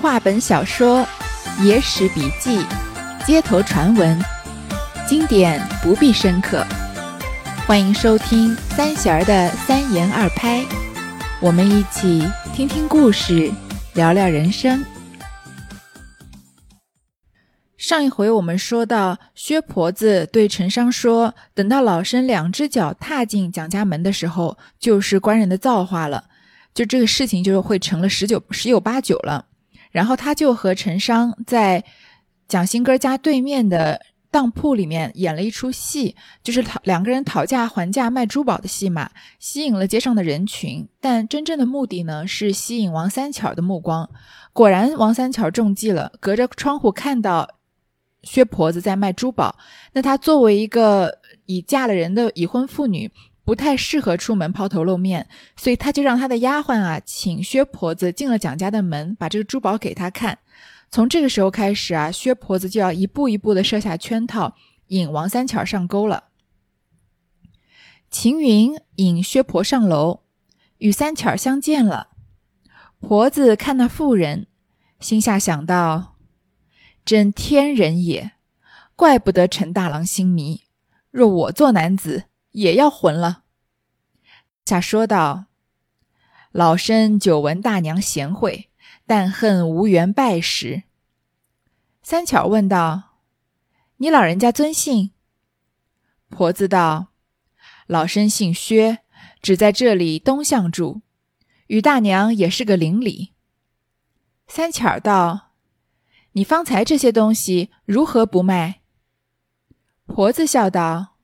话本小说、野史笔记、街头传闻，经典不必深刻。欢迎收听三弦儿的三言二拍，我们一起听听故事，聊聊人生。上一回我们说到，薛婆子对陈商说：“等到老身两只脚踏进蒋家门的时候，就是官人的造化了，就这个事情就会成了十九十有八九了。”然后他就和陈商在蒋新根家对面的。当铺里面演了一出戏，就是讨两个人讨价还价卖珠宝的戏码，吸引了街上的人群。但真正的目的呢，是吸引王三巧的目光。果然，王三巧中计了，隔着窗户看到薛婆子在卖珠宝。那她作为一个已嫁了人的已婚妇女，不太适合出门抛头露面，所以他就让他的丫鬟啊，请薛婆子进了蒋家的门，把这个珠宝给他看。从这个时候开始啊，薛婆子就要一步一步的设下圈套，引王三巧上钩了。秦云引薛婆上楼，与三巧相见了。婆子看那妇人，心下想到：真天人也，怪不得陈大郎心迷。若我做男子，也要混了。下说道：老身久闻大娘贤惠。但恨无缘拜时。三巧问道：“你老人家尊姓？”婆子道：“老身姓薛，只在这里东巷住，与大娘也是个邻里。”三巧道：“你方才这些东西如何不卖？”婆子笑道：“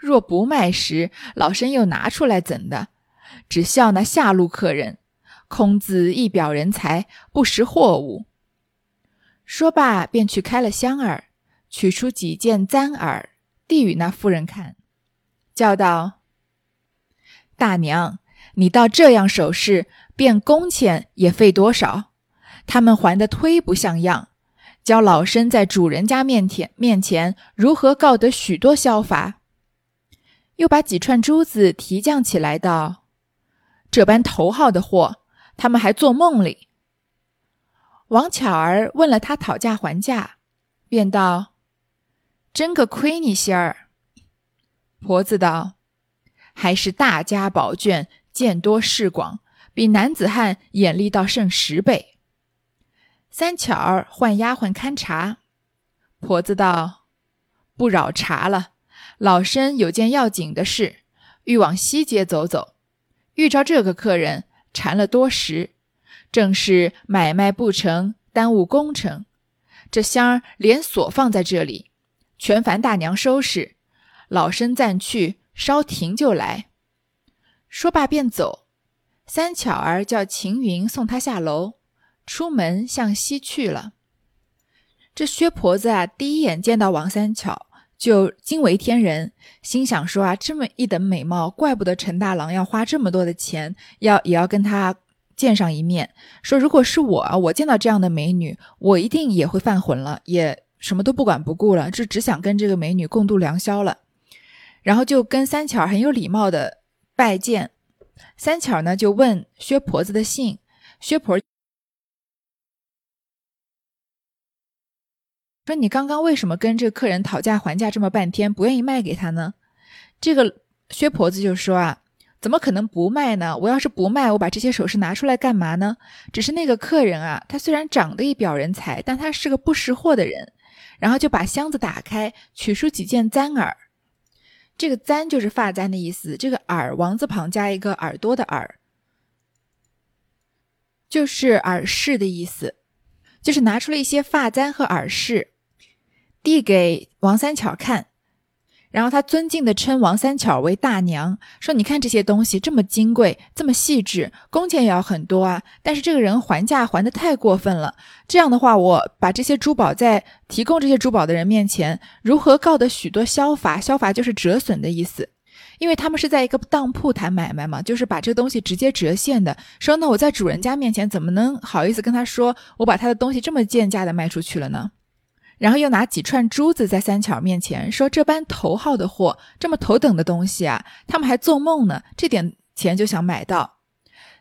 若不卖时，老身又拿出来怎的？只笑那下路客人。”空子一表人才，不识货物。说罢，便去开了箱儿，取出几件簪耳，递与那妇人看，叫道：“大娘，你到这样首饰，变工钱也费多少？他们还的忒不像样，教老身在主人家面前面前如何告得许多消法？”又把几串珠子提降起来，道：“这般头号的货。”他们还做梦里。王巧儿问了他讨价还价，便道：“真个亏你心儿。”婆子道：“还是大家宝卷，见多识广，比男子汉眼力倒胜十倍。”三巧儿唤丫鬟看茶，婆子道：“不扰茶了，老身有件要紧的事，欲往西街走走，遇着这个客人。”缠了多时，正是买卖不成，耽误工程。这箱儿连锁放在这里，全烦大娘收拾。老身暂去，稍停就来。说罢便走。三巧儿叫秦云送他下楼，出门向西去了。这薛婆子啊，第一眼见到王三巧就惊为天人，心想说啊，这么一等美貌，怪不得陈大郎要花这么多的钱，要也要跟他见上一面。说如果是我啊，我见到这样的美女，我一定也会犯浑了，也什么都不管不顾了，就只想跟这个美女共度良宵了。然后就跟三巧很有礼貌的拜见，三巧呢就问薛婆子的姓，薛婆。说你刚刚为什么跟这个客人讨价还价这么半天，不愿意卖给他呢？这个薛婆子就说啊，怎么可能不卖呢？我要是不卖，我把这些首饰拿出来干嘛呢？只是那个客人啊，他虽然长得一表人才，但他是个不识货的人。然后就把箱子打开，取出几件簪耳。这个簪就是发簪的意思，这个耳王字旁加一个耳朵的耳，就是耳饰的意思，就是拿出了一些发簪和耳饰。递给王三巧看，然后他尊敬的称王三巧为大娘，说：“你看这些东西这么金贵，这么细致，工钱也要很多啊。但是这个人还价还的太过分了。这样的话，我把这些珠宝在提供这些珠宝的人面前，如何告得许多消罚？消罚就是折损的意思，因为他们是在一个当铺谈买卖嘛，就是把这个东西直接折现的。说那我在主人家面前怎么能好意思跟他说，我把他的东西这么贱价的卖出去了呢？”然后又拿几串珠子在三巧面前说：“这般头号的货，这么头等的东西啊，他们还做梦呢。这点钱就想买到。”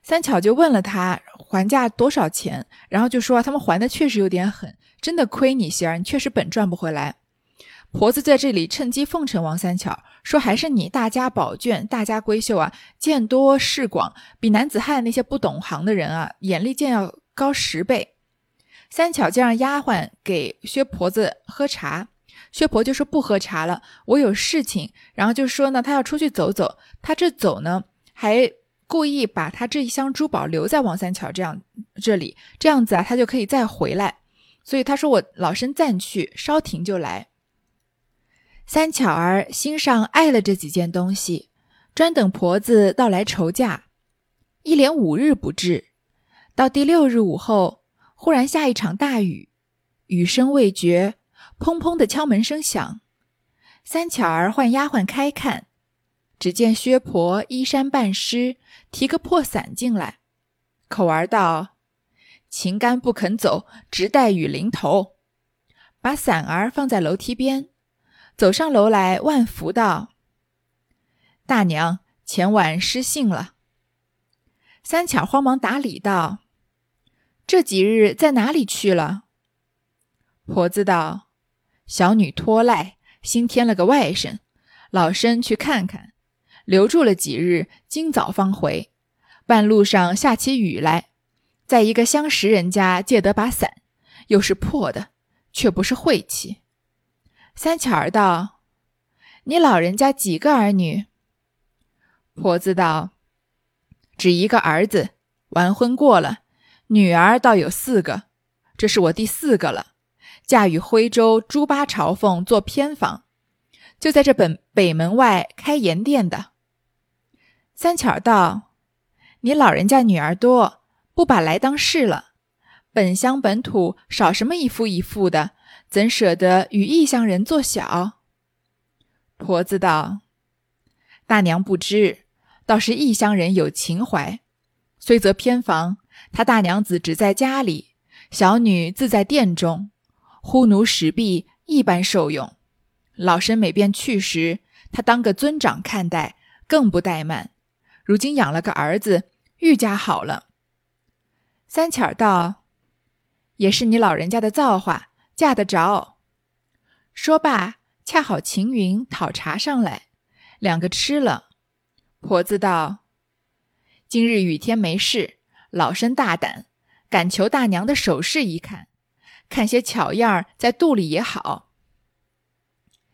三巧就问了他还价多少钱，然后就说他们还的确实有点狠，真的亏你些儿，你确实本赚不回来。婆子在这里趁机奉承王三巧，说还是你大家宝卷，大家闺秀啊，见多识广，比男子汉那些不懂行的人啊，眼力见要高十倍。三巧就让丫鬟给薛婆子喝茶，薛婆就说不喝茶了，我有事情。然后就说呢，她要出去走走，她这走呢还。故意把她这一箱珠宝留在王三巧这样这里，这样子啊，她就可以再回来。所以他说：“我老身暂去，稍停就来。”三巧儿心上爱了这几件东西，专等婆子到来筹价。一连五日不至，到第六日午后，忽然下一场大雨，雨声未绝，砰砰的敲门声响。三巧儿唤丫鬟开看。只见薛婆衣衫半湿，提个破伞进来，口儿道：“晴干不肯走，直待雨淋头。”把伞儿放在楼梯边，走上楼来，万福道：“大娘，前晚失信了。”三巧慌忙打礼道：“这几日在哪里去了？”婆子道：“小女托赖，新添了个外甥，老身去看看。”留住了几日，今早方回。半路上下起雨来，在一个相识人家借得把伞，又是破的，却不是晦气。三巧儿道：“你老人家几个儿女？”婆子道：“只一个儿子，完婚过了。女儿倒有四个，这是我第四个了。嫁与徽州朱八朝奉做偏房，就在这本北门外开盐店的。”三巧道：“你老人家女儿多，不把来当事了。本乡本土少什么一夫一妇的，怎舍得与异乡人做小？”婆子道：“大娘不知，倒是异乡人有情怀。虽则偏房，他大娘子只在家里，小女自在殿中，呼奴使婢一般受用。老身每便去时，他当个尊长看待，更不怠慢。”如今养了个儿子，愈加好了。三巧道：“也是你老人家的造化，嫁得着。”说罢，恰好秦云讨茶上来，两个吃了。婆子道：“今日雨天没事，老身大胆，敢求大娘的手势一看，看些巧样儿在肚里也好。”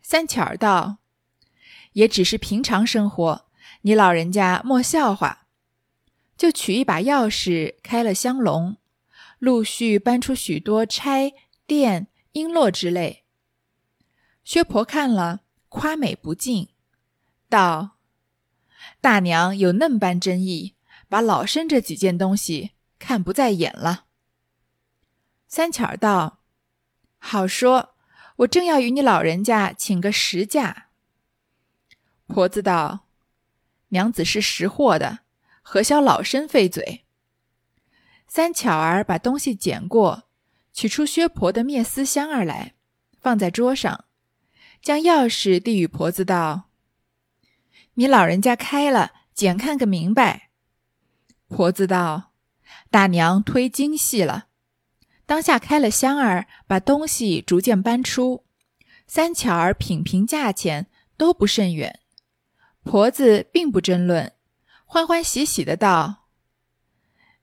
三巧儿道：“也只是平常生活。”你老人家莫笑话，就取一把钥匙开了香笼，陆续搬出许多钗、钿、璎珞之类。薛婆看了，夸美不尽，道：“大娘有嫩般真意，把老身这几件东西看不在眼了。”三巧道：“好说，我正要与你老人家请个实价。”婆子道。娘子是识货的，何消老身费嘴？三巧儿把东西捡过，取出薛婆的灭丝香儿来，放在桌上，将钥匙递与婆子道：“你老人家开了，捡看个明白。”婆子道：“大娘忒精细了。”当下开了箱儿，把东西逐渐搬出。三巧儿品评价钱，都不甚远。婆子并不争论，欢欢喜喜的道：“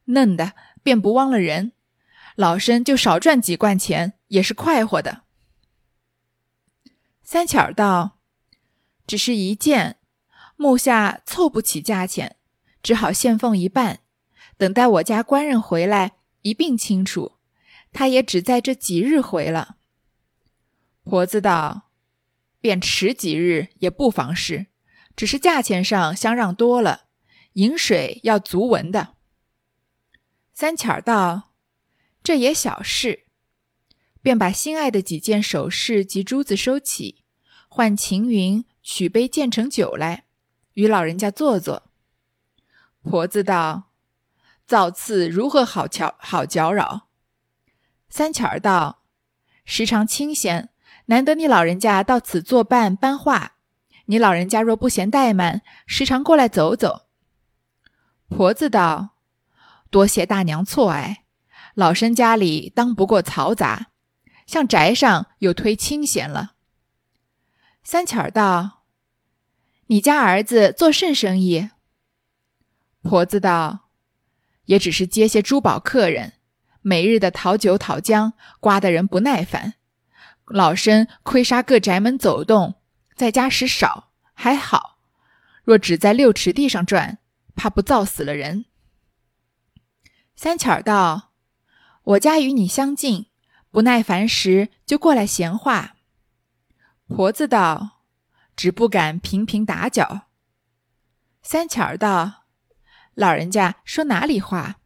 嫩的便不忘了人，老身就少赚几贯钱也是快活的。”三巧儿道：“只是一件，目下凑不起价钱，只好现奉一半，等待我家官人回来一并清楚。他也只在这几日回了。”婆子道：“便迟几日也不妨事。”只是价钱上相让多了，饮水要足文的。三巧道：“这也小事。”便把心爱的几件首饰及珠子收起，唤秦云取杯建成酒来，与老人家坐坐。婆子道：“造次如何好巧好搅扰？”三巧儿道：“时常清闲，难得你老人家到此作伴搬话。”你老人家若不嫌怠慢，时常过来走走。婆子道：“多谢大娘错爱。老身家里当不过嘈杂，向宅上又推清闲了。”三巧儿道：“你家儿子做甚生意？”婆子道：“也只是接些珠宝客人，每日的讨酒讨浆，刮得人不耐烦。老身亏杀各宅门走动，在家时少还好，若只在六尺地上转，怕不造死了人。”三巧儿道：“我家与你相近，不耐烦时就过来闲话。”婆子道：“只不敢频频打搅。”三巧儿道：“老人家说哪里话？”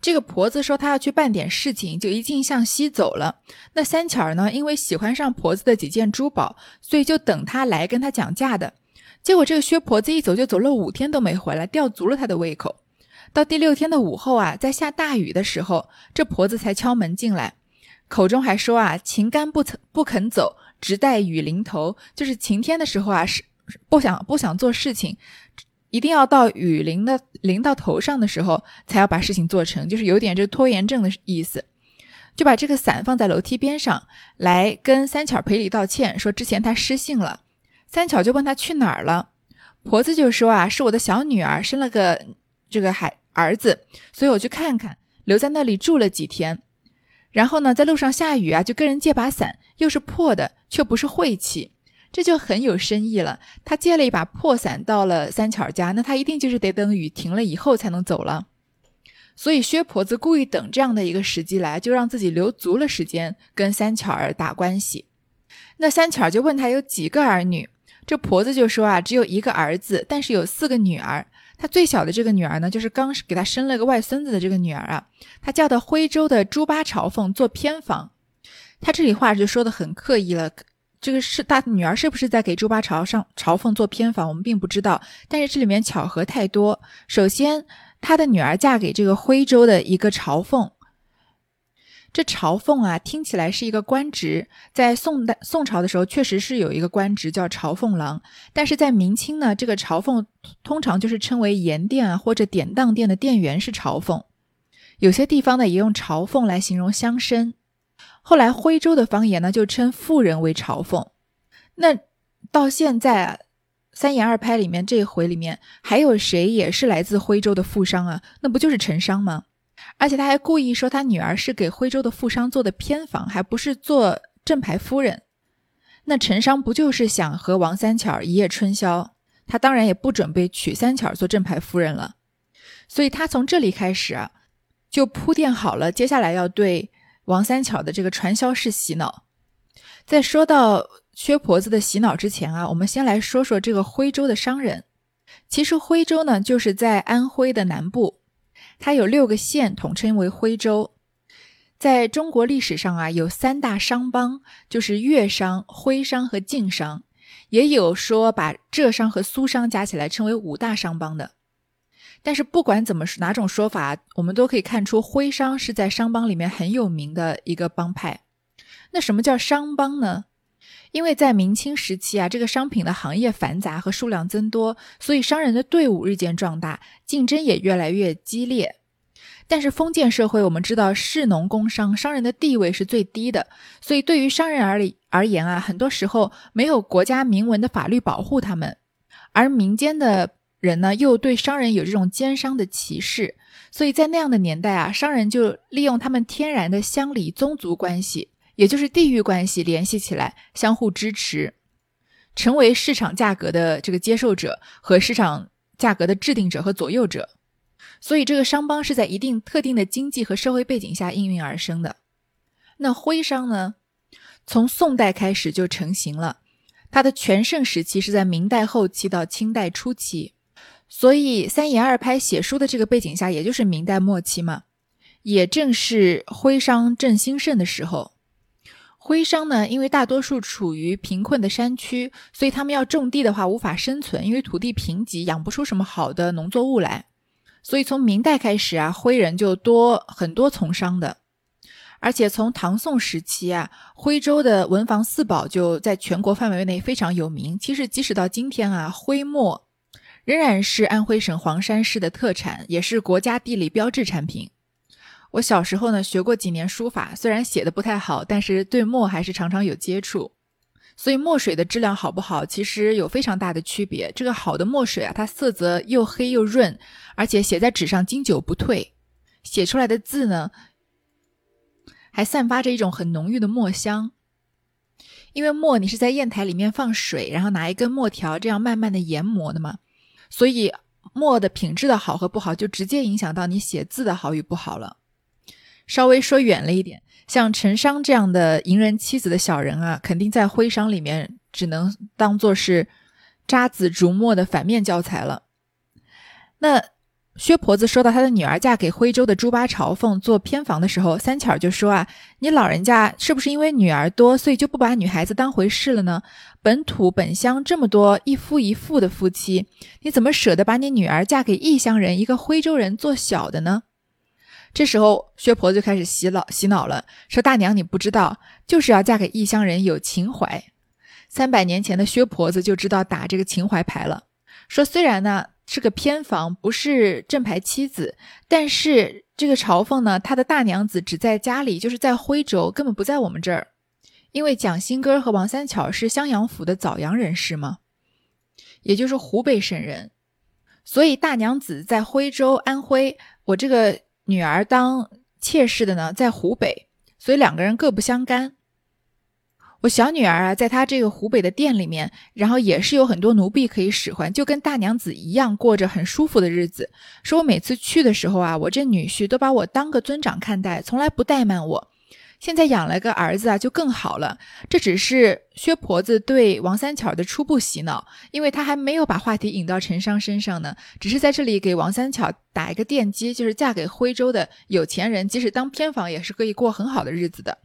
这个婆子说她要去办点事情，就一径向西走了。那三巧儿呢，因为喜欢上婆子的几件珠宝，所以就等她来跟她讲价的。结果这个薛婆子一走就走了五天都没回来，吊足了他的胃口。到第六天的午后啊，在下大雨的时候，这婆子才敲门进来，口中还说啊：“情干不曾不肯走。”直待雨淋头，就是晴天的时候啊，是不想不想做事情，一定要到雨淋的淋到头上的时候，才要把事情做成，就是有点这拖延症的意思。就把这个伞放在楼梯边上，来跟三巧赔礼道歉，说之前他失信了。三巧就问他去哪儿了，婆子就说啊，是我的小女儿生了个这个孩儿子，所以我去看看，留在那里住了几天。然后呢，在路上下雨啊，就跟人借把伞，又是破的，却不是晦气，这就很有深意了。他借了一把破伞到了三巧家，那他一定就是得等雨停了以后才能走了。所以薛婆子故意等这样的一个时机来，就让自己留足了时间跟三巧儿打关系。那三巧儿就问他有几个儿女，这婆子就说啊，只有一个儿子，但是有四个女儿。他最小的这个女儿呢，就是刚给他生了个外孙子的这个女儿啊，他叫到徽州的朱八朝凤做偏房。他这里话就说的很刻意了，这个是大女儿是不是在给朱八朝上朝奉做偏房，我们并不知道。但是这里面巧合太多。首先，他的女儿嫁给这个徽州的一个朝奉。这朝奉啊，听起来是一个官职，在宋代宋朝的时候，确实是有一个官职叫朝奉郎。但是在明清呢，这个朝奉通常就是称为盐店啊或者典当店的店员是朝奉。有些地方呢也用朝奉来形容乡绅。后来徽州的方言呢就称妇人为朝凤。那到现在啊，三言二拍里面这一回里面还有谁也是来自徽州的富商啊？那不就是陈商吗？而且他还故意说他女儿是给徽州的富商做的偏房，还不是做正牌夫人。那陈商不就是想和王三巧一夜春宵？他当然也不准备娶三巧做正牌夫人了。所以他从这里开始啊，就铺垫好了接下来要对王三巧的这个传销式洗脑。在说到薛婆子的洗脑之前啊，我们先来说说这个徽州的商人。其实徽州呢，就是在安徽的南部。它有六个县，统称为徽州。在中国历史上啊，有三大商帮，就是粤商、徽商和晋商，也有说把浙商和苏商加起来称为五大商帮的。但是不管怎么哪种说法，我们都可以看出徽商是在商帮里面很有名的一个帮派。那什么叫商帮呢？因为在明清时期啊，这个商品的行业繁杂和数量增多，所以商人的队伍日渐壮大，竞争也越来越激烈。但是封建社会，我们知道士农工商商人的地位是最低的，所以对于商人而里而言啊，很多时候没有国家明文的法律保护他们，而民间的人呢，又对商人有这种奸商的歧视，所以在那样的年代啊，商人就利用他们天然的乡里宗族关系。也就是地域关系联系起来，相互支持，成为市场价格的这个接受者和市场价格的制定者和左右者。所以，这个商帮是在一定特定的经济和社会背景下应运而生的。那徽商呢，从宋代开始就成型了，它的全盛时期是在明代后期到清代初期。所以，三言二拍写书的这个背景下，也就是明代末期嘛，也正是徽商正兴盛的时候。徽商呢，因为大多数处于贫困的山区，所以他们要种地的话无法生存，因为土地贫瘠，养不出什么好的农作物来。所以从明代开始啊，徽人就多很多从商的。而且从唐宋时期啊，徽州的文房四宝就在全国范围内非常有名。其实即使到今天啊，徽墨仍然是安徽省黄山市的特产，也是国家地理标志产品。我小时候呢学过几年书法，虽然写的不太好，但是对墨还是常常有接触。所以墨水的质量好不好，其实有非常大的区别。这个好的墨水啊，它色泽又黑又润，而且写在纸上经久不退，写出来的字呢，还散发着一种很浓郁的墨香。因为墨你是在砚台里面放水，然后拿一根墨条这样慢慢的研磨的嘛。所以墨的品质的好和不好，就直接影响到你写字的好与不好了。稍微说远了一点，像陈商这样的淫人妻子的小人啊，肯定在徽商里面只能当做是渣滓逐墨的反面教材了。那。薛婆子说到她的女儿嫁给徽州的朱八朝奉做偏房的时候，三巧就说啊：“你老人家是不是因为女儿多，所以就不把女孩子当回事了呢？本土本乡这么多一夫一妇的夫妻，你怎么舍得把你女儿嫁给异乡人，一个徽州人做小的呢？”这时候，薛婆子就开始洗脑洗脑了，说：“大娘你不知道，就是要嫁给异乡人，有情怀。三百年前的薛婆子就知道打这个情怀牌了，说虽然呢。”是个偏房，不是正牌妻子。但是这个朝奉呢，他的大娘子只在家里，就是在徽州，根本不在我们这儿。因为蒋新根和王三巧是襄阳府的枣阳人士嘛，也就是湖北省人，所以大娘子在徽州安徽，我这个女儿当妾室的呢，在湖北，所以两个人各不相干。我小女儿啊，在她这个湖北的店里面，然后也是有很多奴婢可以使唤，就跟大娘子一样，过着很舒服的日子。说我每次去的时候啊，我这女婿都把我当个尊长看待，从来不怠慢我。现在养了个儿子啊，就更好了。这只是薛婆子对王三巧的初步洗脑，因为她还没有把话题引到陈商身上呢，只是在这里给王三巧打一个电击，就是嫁给徽州的有钱人，即使当偏房也是可以过很好的日子的。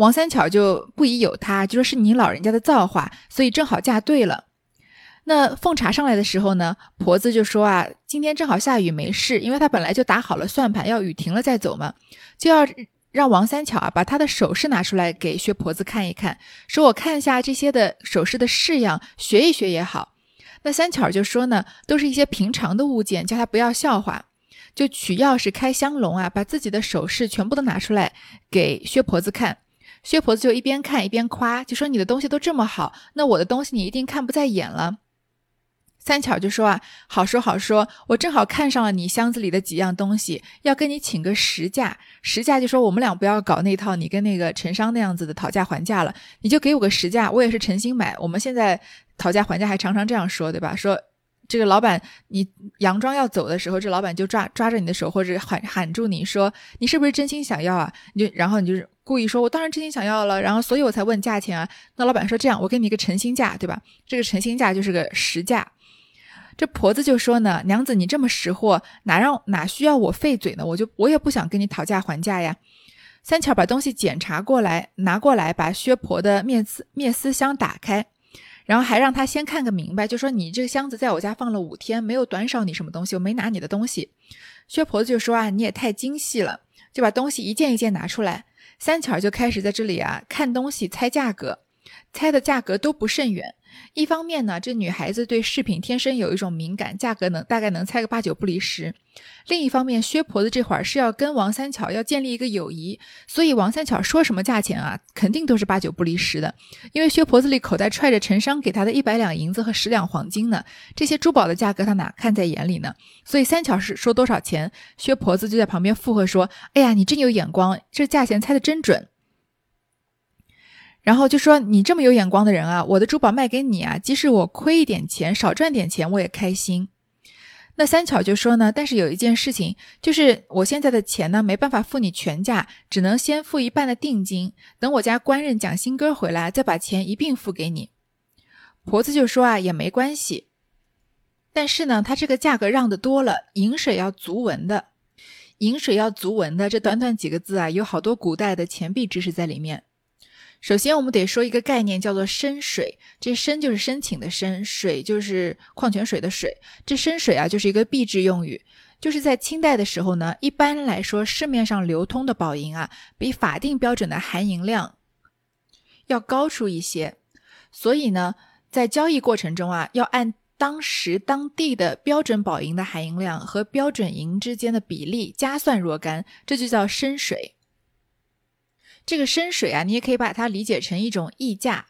王三巧就不疑有他，就说是你老人家的造化，所以正好嫁对了。那奉茶上来的时候呢，婆子就说啊，今天正好下雨没事，因为他本来就打好了算盘，要雨停了再走嘛，就要让王三巧啊把她的首饰拿出来给薛婆子看一看，说我看一下这些的首饰的式样，学一学也好。那三巧就说呢，都是一些平常的物件，叫他不要笑话，就取钥匙开香笼啊，把自己的首饰全部都拿出来给薛婆子看。薛婆子就一边看一边夸，就说：“你的东西都这么好，那我的东西你一定看不在眼了。”三巧就说：“啊，好说好说，我正好看上了你箱子里的几样东西，要跟你请个实价。实价就说我们俩不要搞那套，你跟那个陈商那样子的讨价还价了，你就给我个实价，我也是诚心买。我们现在讨价还价还常常这样说，对吧？说。”这个老板，你佯装要走的时候，这老板就抓抓着你的手，或者喊喊住你说：“你是不是真心想要啊？”你就然后你就是故意说：“我当然真心想要了。”然后所以我才问价钱啊。那老板说：“这样，我给你一个诚心价，对吧？这个诚心价就是个实价。”这婆子就说呢：“娘子，你这么识货，哪让哪需要我费嘴呢？我就我也不想跟你讨价还价呀。”三巧把东西检查过来，拿过来，把薛婆的面丝面丝箱打开。然后还让他先看个明白，就说你这个箱子在我家放了五天，没有短少你什么东西，我没拿你的东西。薛婆子就说啊，你也太精细了，就把东西一件一件拿出来。三巧就开始在这里啊看东西猜价格，猜的价格都不甚远。一方面呢，这女孩子对饰品天生有一种敏感，价格能大概能猜个八九不离十。另一方面，薛婆子这会儿是要跟王三巧要建立一个友谊，所以王三巧说什么价钱啊，肯定都是八九不离十的。因为薛婆子里口袋揣着陈商给她的一百两银子和十两黄金呢，这些珠宝的价格她哪看在眼里呢？所以三巧是说多少钱，薛婆子就在旁边附和说：“哎呀，你真有眼光，这价钱猜的真准。”然后就说你这么有眼光的人啊，我的珠宝卖给你啊，即使我亏一点钱，少赚点钱，我也开心。那三巧就说呢，但是有一件事情，就是我现在的钱呢，没办法付你全价，只能先付一半的定金，等我家官人蒋新哥回来，再把钱一并付给你。婆子就说啊，也没关系，但是呢，他这个价格让的多了，饮水要足文的，饮水要足文的，这短短几个字啊，有好多古代的钱币知识在里面。首先，我们得说一个概念，叫做深水。这深就是申请的深，水就是矿泉水的水。这深水啊，就是一个币制用语。就是在清代的时候呢，一般来说，市面上流通的宝银啊，比法定标准的含银量要高出一些。所以呢，在交易过程中啊，要按当时当地的标准宝银的含银量和标准银之间的比例加算若干，这就叫深水。这个深水啊，你也可以把它理解成一种溢价。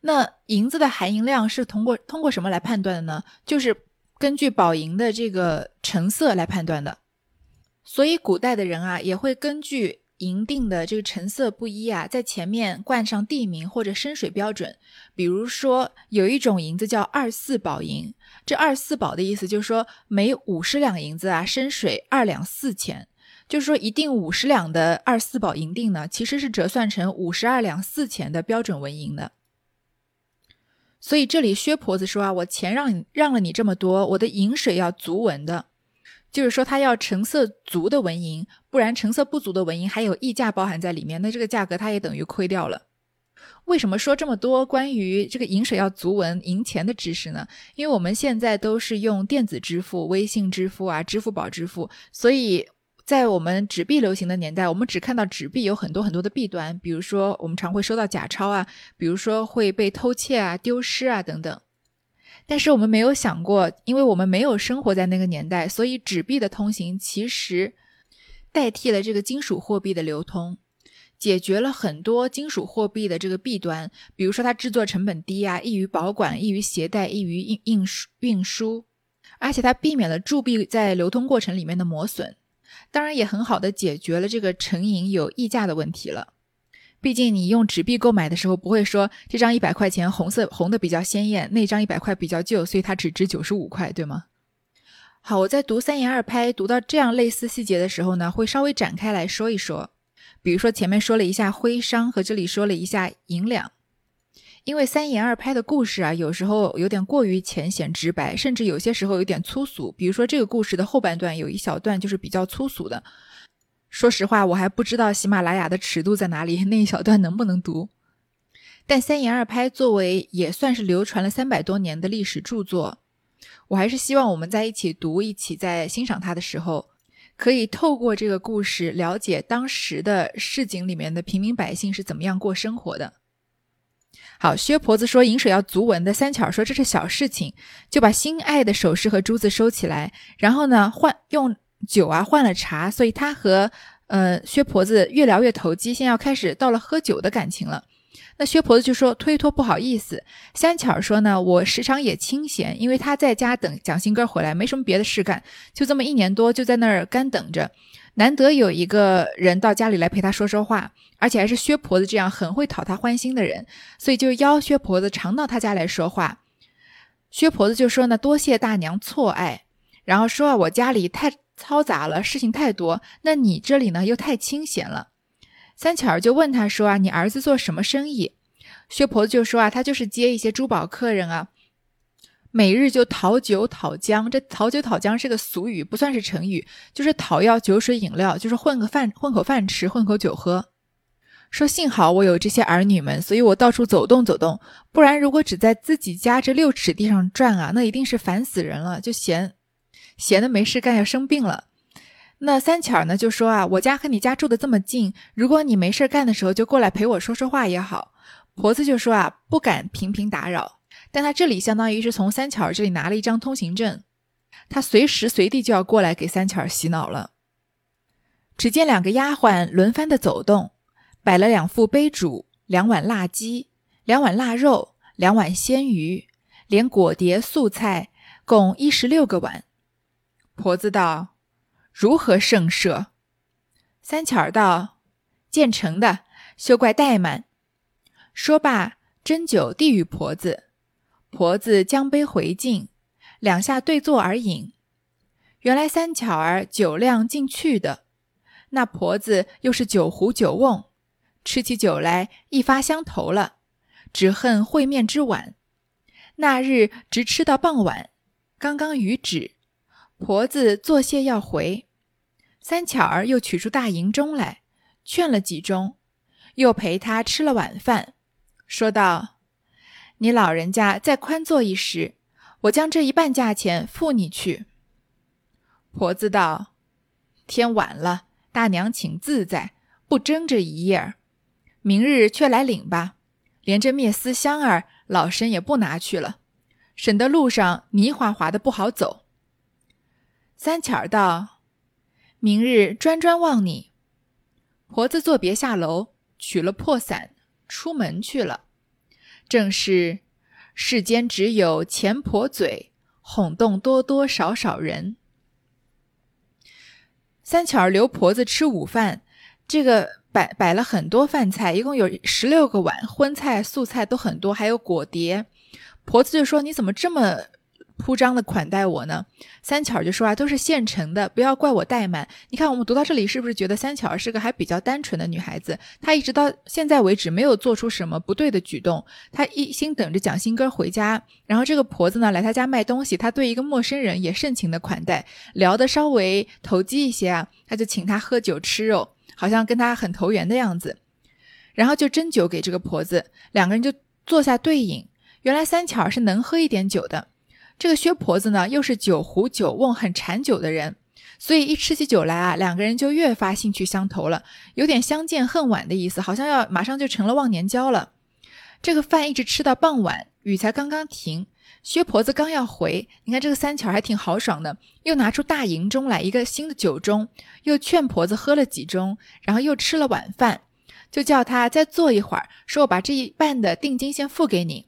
那银子的含银量是通过通过什么来判断的呢？就是根据宝银的这个成色来判断的。所以古代的人啊，也会根据。银锭的这个成色不一啊，在前面冠上地名或者深水标准。比如说，有一种银子叫二四宝银，这二四宝的意思就是说，每五十两银子啊，深水二两四钱。就是说，一锭五十两的二四宝银锭呢，其实是折算成五十二两四钱的标准文银的。所以这里薛婆子说啊，我钱让让了你这么多，我的银水要足文的。就是说，它要成色足的纹银，不然成色不足的纹银还有溢价包含在里面，那这个价格它也等于亏掉了。为什么说这么多关于这个银水要足纹银钱的知识呢？因为我们现在都是用电子支付、微信支付啊、支付宝支付，所以在我们纸币流行的年代，我们只看到纸币有很多很多的弊端，比如说我们常会收到假钞啊，比如说会被偷窃啊、丢失啊等等。但是我们没有想过，因为我们没有生活在那个年代，所以纸币的通行其实代替了这个金属货币的流通，解决了很多金属货币的这个弊端。比如说，它制作成本低啊，易于保管，易于携带，易于运运输运输，而且它避免了铸币在流通过程里面的磨损。当然，也很好的解决了这个成银有溢价的问题了。毕竟你用纸币购买的时候，不会说这张一百块钱红色红的比较鲜艳，那张一百块比较旧，所以它只值九十五块，对吗？好，我在读三言二拍读到这样类似细节的时候呢，会稍微展开来说一说。比如说前面说了一下徽商，和这里说了一下银两，因为三言二拍的故事啊，有时候有点过于浅显直白，甚至有些时候有点粗俗。比如说这个故事的后半段有一小段就是比较粗俗的。说实话，我还不知道喜马拉雅的尺度在哪里，那一小段能不能读？但三言二拍作为也算是流传了三百多年的历史著作，我还是希望我们在一起读、一起在欣赏它的时候，可以透过这个故事了解当时的市井里面的平民百姓是怎么样过生活的。好，薛婆子说饮水要足文的，三巧说这是小事情，就把心爱的首饰和珠子收起来，然后呢换用。酒啊换了茶，所以他和呃薛婆子越聊越投机，现在要开始到了喝酒的感情了。那薛婆子就说推脱不好意思。三巧说呢，我时常也清闲，因为他在家等蒋新哥回来，没什么别的事干，就这么一年多就在那儿干等着。难得有一个人到家里来陪他说说话，而且还是薛婆子这样很会讨他欢心的人，所以就邀薛婆子常到他家来说话。薛婆子就说呢，多谢大娘错爱，然后说啊，我家里太。嘈杂了，事情太多。那你这里呢，又太清闲了。三巧儿就问他说：“啊，你儿子做什么生意？”薛婆子就说：“啊，他就是接一些珠宝客人啊，每日就讨酒讨浆。这讨酒讨浆是个俗语，不算是成语，就是讨要酒水饮料，就是混个饭，混口饭吃，混口酒喝。说幸好我有这些儿女们，所以我到处走动走动，不然如果只在自己家这六尺地上转啊，那一定是烦死人了，就闲。”闲的没事干，要生病了。那三巧呢就说啊，我家和你家住的这么近，如果你没事干的时候就过来陪我说说话也好。婆子就说啊，不敢频频打扰。但他这里相当于是从三巧儿这里拿了一张通行证，他随时随地就要过来给三巧儿洗脑了。只见两个丫鬟轮番的走动，摆了两副杯煮，两碗腊鸡，两碗腊肉，两碗鲜鱼，连果碟素菜，共一十六个碗。婆子道：“如何盛设？”三巧儿道：“建成的，休怪怠慢。”说罢，斟酒递与婆子。婆子将杯回敬，两下对坐而饮。原来三巧儿酒量尽去的，那婆子又是酒壶酒瓮，吃起酒来一发相投了。只恨会面之晚，那日直吃到傍晚，刚刚余止。婆子作谢要回，三巧儿又取出大银钟来，劝了几钟，又陪他吃了晚饭，说道：“你老人家再宽坐一时，我将这一半价钱付你去。”婆子道：“天晚了，大娘请自在，不争这一夜儿，明日却来领吧。连这灭丝香儿，老身也不拿去了。省得路上泥滑滑的不好走。三巧儿道：“明日专专望你。”婆子作别下楼，取了破伞，出门去了。正是世间只有钱婆嘴，哄动多多少少人。三巧儿留婆子吃午饭，这个摆摆了很多饭菜，一共有十六个碗，荤菜、素菜都很多，还有果碟。婆子就说：“你怎么这么？”铺张的款待我呢，三巧就说啊，都是现成的，不要怪我怠慢。你看，我们读到这里，是不是觉得三巧是个还比较单纯的女孩子？她一直到现在为止没有做出什么不对的举动，她一心等着蒋新根回家。然后这个婆子呢来她家卖东西，她对一个陌生人也盛情的款待，聊得稍微投机一些啊，他就请她喝酒吃肉，好像跟她很投缘的样子。然后就斟酒给这个婆子，两个人就坐下对饮。原来三巧是能喝一点酒的。这个薛婆子呢，又是酒壶酒瓮很馋酒的人，所以一吃起酒来啊，两个人就越发兴趣相投了，有点相见恨晚的意思，好像要马上就成了忘年交了。这个饭一直吃到傍晚，雨才刚刚停，薛婆子刚要回，你看这个三巧还挺豪爽的，又拿出大银盅来一个新的酒盅，又劝婆子喝了几盅，然后又吃了晚饭，就叫他再坐一会儿，说我把这一半的定金先付给你。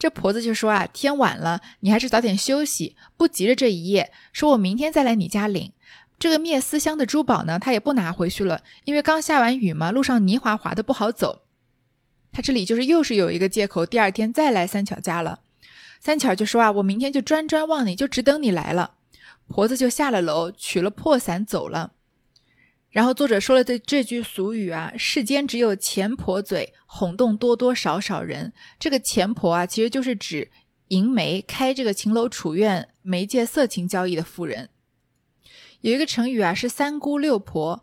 这婆子就说啊，天晚了，你还是早点休息，不急着这一夜。说我明天再来你家领这个灭思香的珠宝呢，他也不拿回去了，因为刚下完雨嘛，路上泥滑滑的不好走。他这里就是又是有一个借口，第二天再来三巧家了。三巧就说啊，我明天就专专望你，就只等你来了。婆子就下了楼，取了破伞走了。然后作者说了这这句俗语啊，世间只有钱婆嘴，哄动多多少少人。这个钱婆啊，其实就是指银媒开这个秦楼楚院媒介色情交易的妇人。有一个成语啊，是三姑六婆。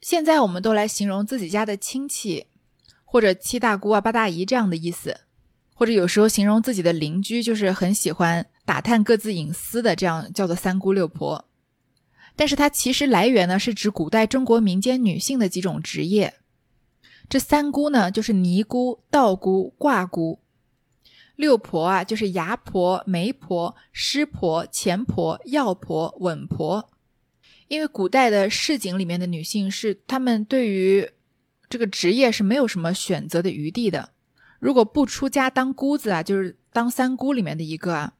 现在我们都来形容自己家的亲戚，或者七大姑啊、八大姨这样的意思，或者有时候形容自己的邻居，就是很喜欢打探各自隐私的，这样叫做三姑六婆。但是它其实来源呢，是指古代中国民间女性的几种职业。这三姑呢，就是尼姑、道姑、卦姑；六婆啊，就是牙婆、媒婆、师婆、钱婆、药婆、稳婆。因为古代的市井里面的女性是，她们对于这个职业是没有什么选择的余地的。如果不出家当姑子啊，就是当三姑里面的一个啊。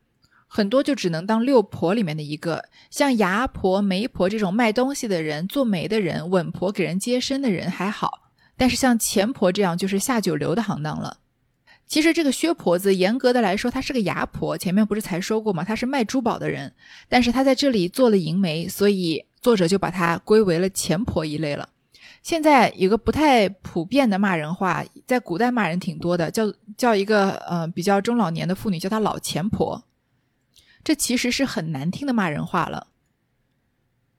很多就只能当六婆里面的一个，像牙婆、媒婆这种卖东西的人、做媒的人、稳婆给人接生的人还好，但是像钱婆这样就是下九流的行当了。其实这个薛婆子严格的来说，她是个牙婆，前面不是才说过吗？她是卖珠宝的人，但是她在这里做了银媒，所以作者就把她归为了钱婆一类了。现在有个不太普遍的骂人话，在古代骂人挺多的，叫叫一个呃比较中老年的妇女叫她老钱婆。这其实是很难听的骂人话了，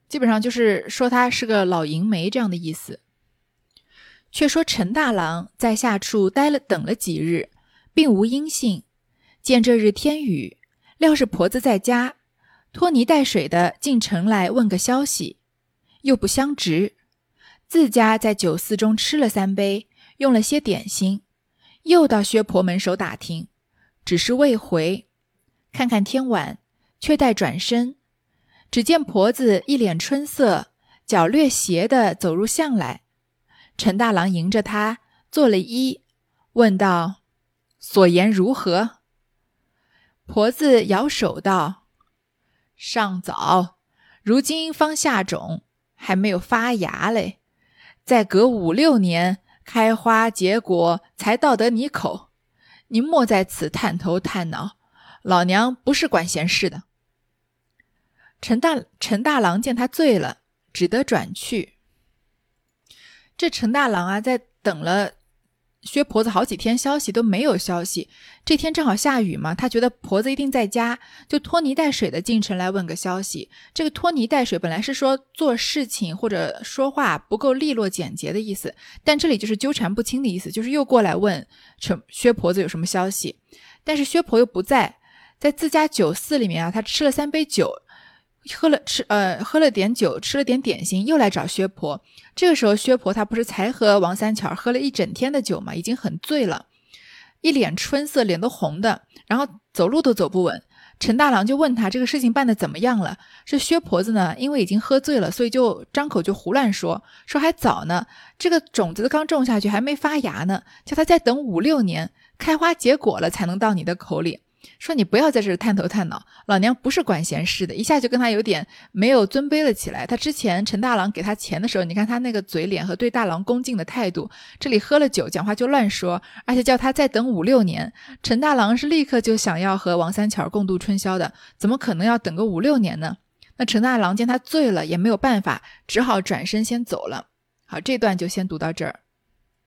基本上就是说他是个老银媒这样的意思。却说陈大郎在下处待了等了几日，并无音信，见这日天雨，料是婆子在家，拖泥带水的进城来问个消息，又不相值，自家在酒肆中吃了三杯，用了些点心，又到薛婆门首打听，只是未回。看看天晚，却待转身，只见婆子一脸春色，脚略斜的走入巷来。陈大郎迎着她做了揖，问道：“所言如何？”婆子摇手道：“尚早，如今方下种，还没有发芽嘞。再隔五六年，开花结果，才到得你口。你莫在此探头探脑。”老娘不是管闲事的。陈大陈大郎见他醉了，只得转去。这陈大郎啊，在等了薛婆子好几天，消息都没有消息。这天正好下雨嘛，他觉得婆子一定在家，就拖泥带水的进城来问个消息。这个拖泥带水本来是说做事情或者说话不够利落简洁的意思，但这里就是纠缠不清的意思，就是又过来问陈薛婆子有什么消息。但是薛婆又不在。在自家酒肆里面啊，他吃了三杯酒，喝了吃呃喝了点酒，吃了点点心，又来找薛婆。这个时候，薛婆她不是才和王三巧喝了一整天的酒嘛，已经很醉了，一脸春色，脸都红的，然后走路都走不稳。陈大郎就问他这个事情办的怎么样了。这薛婆子呢，因为已经喝醉了，所以就张口就胡乱说，说还早呢，这个种子刚种下去还没发芽呢，叫他再等五六年，开花结果了才能到你的口里。说你不要在这儿探头探脑，老娘不是管闲事的，一下就跟他有点没有尊卑了起来。他之前陈大郎给他钱的时候，你看他那个嘴脸和对大郎恭敬的态度，这里喝了酒讲话就乱说，而且叫他再等五六年。陈大郎是立刻就想要和王三巧共度春宵的，怎么可能要等个五六年呢？那陈大郎见他醉了也没有办法，只好转身先走了。好，这段就先读到这儿。